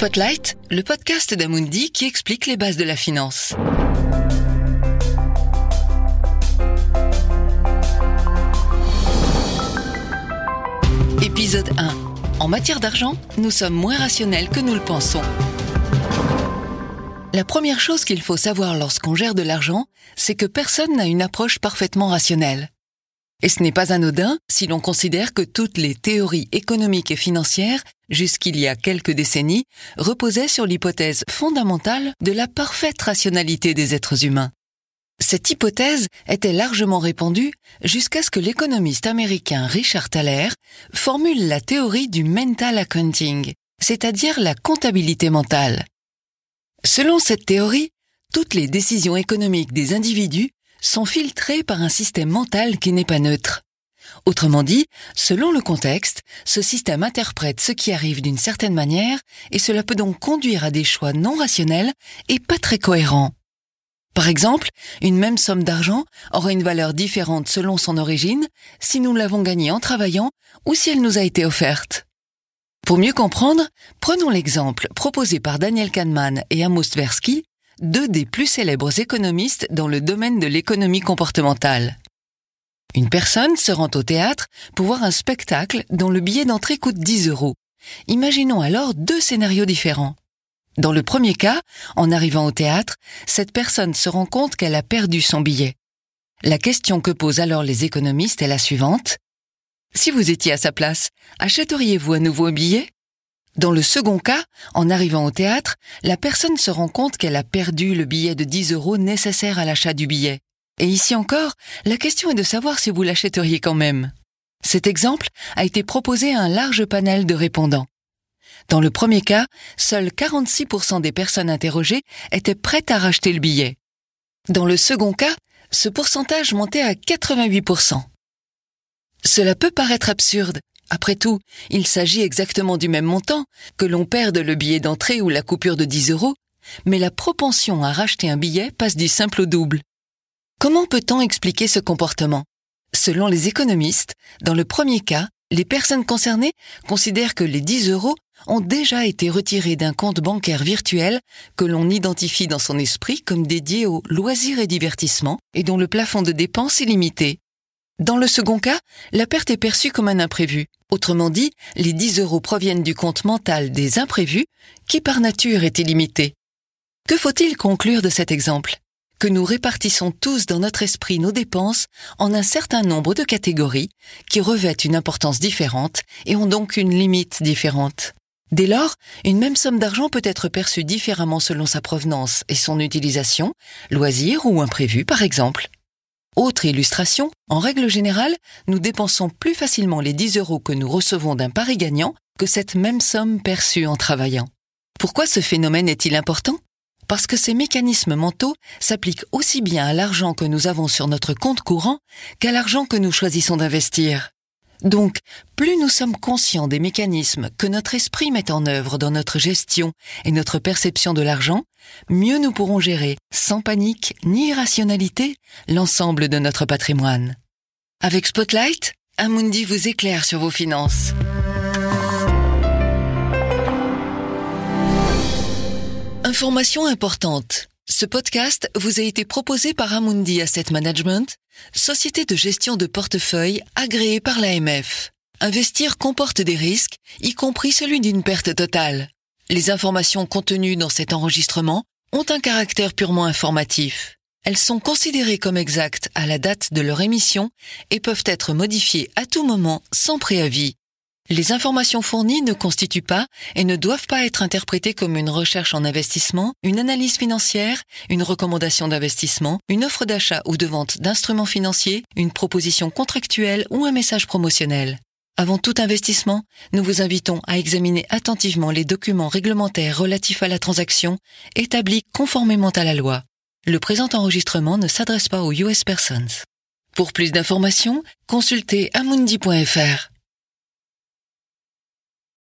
Spotlight, le podcast d'Amundi qui explique les bases de la finance. Épisode 1. En matière d'argent, nous sommes moins rationnels que nous le pensons. La première chose qu'il faut savoir lorsqu'on gère de l'argent, c'est que personne n'a une approche parfaitement rationnelle. Et ce n'est pas anodin si l'on considère que toutes les théories économiques et financières, jusqu'il y a quelques décennies, reposaient sur l'hypothèse fondamentale de la parfaite rationalité des êtres humains. Cette hypothèse était largement répandue jusqu'à ce que l'économiste américain Richard Thaler formule la théorie du mental accounting, c'est-à-dire la comptabilité mentale. Selon cette théorie, toutes les décisions économiques des individus sont filtrées par un système mental qui n'est pas neutre. Autrement dit, selon le contexte, ce système interprète ce qui arrive d'une certaine manière et cela peut donc conduire à des choix non rationnels et pas très cohérents. Par exemple, une même somme d'argent aura une valeur différente selon son origine si nous l'avons gagnée en travaillant ou si elle nous a été offerte. Pour mieux comprendre, prenons l'exemple proposé par Daniel Kahneman et Amos Tversky, deux des plus célèbres économistes dans le domaine de l'économie comportementale. Une personne se rend au théâtre pour voir un spectacle dont le billet d'entrée coûte 10 euros. Imaginons alors deux scénarios différents. Dans le premier cas, en arrivant au théâtre, cette personne se rend compte qu'elle a perdu son billet. La question que posent alors les économistes est la suivante. Si vous étiez à sa place, achèteriez-vous un nouveau billet? Dans le second cas, en arrivant au théâtre, la personne se rend compte qu'elle a perdu le billet de 10 euros nécessaire à l'achat du billet. Et ici encore, la question est de savoir si vous l'achèteriez quand même. Cet exemple a été proposé à un large panel de répondants. Dans le premier cas, seuls 46% des personnes interrogées étaient prêtes à racheter le billet. Dans le second cas, ce pourcentage montait à 88%. Cela peut paraître absurde. Après tout, il s'agit exactement du même montant, que l'on perde le billet d'entrée ou la coupure de 10 euros, mais la propension à racheter un billet passe du simple au double. Comment peut-on expliquer ce comportement? Selon les économistes, dans le premier cas, les personnes concernées considèrent que les 10 euros ont déjà été retirés d'un compte bancaire virtuel que l'on identifie dans son esprit comme dédié aux loisirs et divertissements et dont le plafond de dépenses est limité. Dans le second cas, la perte est perçue comme un imprévu. Autrement dit, les 10 euros proviennent du compte mental des imprévus qui par nature est illimité. Que faut-il conclure de cet exemple? Que nous répartissons tous dans notre esprit nos dépenses en un certain nombre de catégories qui revêtent une importance différente et ont donc une limite différente. Dès lors, une même somme d'argent peut être perçue différemment selon sa provenance et son utilisation, loisir ou imprévu par exemple. Autre illustration, en règle générale, nous dépensons plus facilement les 10 euros que nous recevons d'un pari gagnant que cette même somme perçue en travaillant. Pourquoi ce phénomène est-il important? Parce que ces mécanismes mentaux s'appliquent aussi bien à l'argent que nous avons sur notre compte courant qu'à l'argent que nous choisissons d'investir. Donc, plus nous sommes conscients des mécanismes que notre esprit met en œuvre dans notre gestion et notre perception de l'argent, mieux nous pourrons gérer, sans panique ni irrationalité, l'ensemble de notre patrimoine. Avec Spotlight, Amundi vous éclaire sur vos finances. Information importante. Ce podcast vous a été proposé par Amundi Asset Management, société de gestion de portefeuille agréée par l'AMF. Investir comporte des risques, y compris celui d'une perte totale. Les informations contenues dans cet enregistrement ont un caractère purement informatif. Elles sont considérées comme exactes à la date de leur émission et peuvent être modifiées à tout moment sans préavis. Les informations fournies ne constituent pas et ne doivent pas être interprétées comme une recherche en investissement, une analyse financière, une recommandation d'investissement, une offre d'achat ou de vente d'instruments financiers, une proposition contractuelle ou un message promotionnel. Avant tout investissement, nous vous invitons à examiner attentivement les documents réglementaires relatifs à la transaction établis conformément à la loi. Le présent enregistrement ne s'adresse pas aux US persons. Pour plus d'informations, consultez amundi.fr.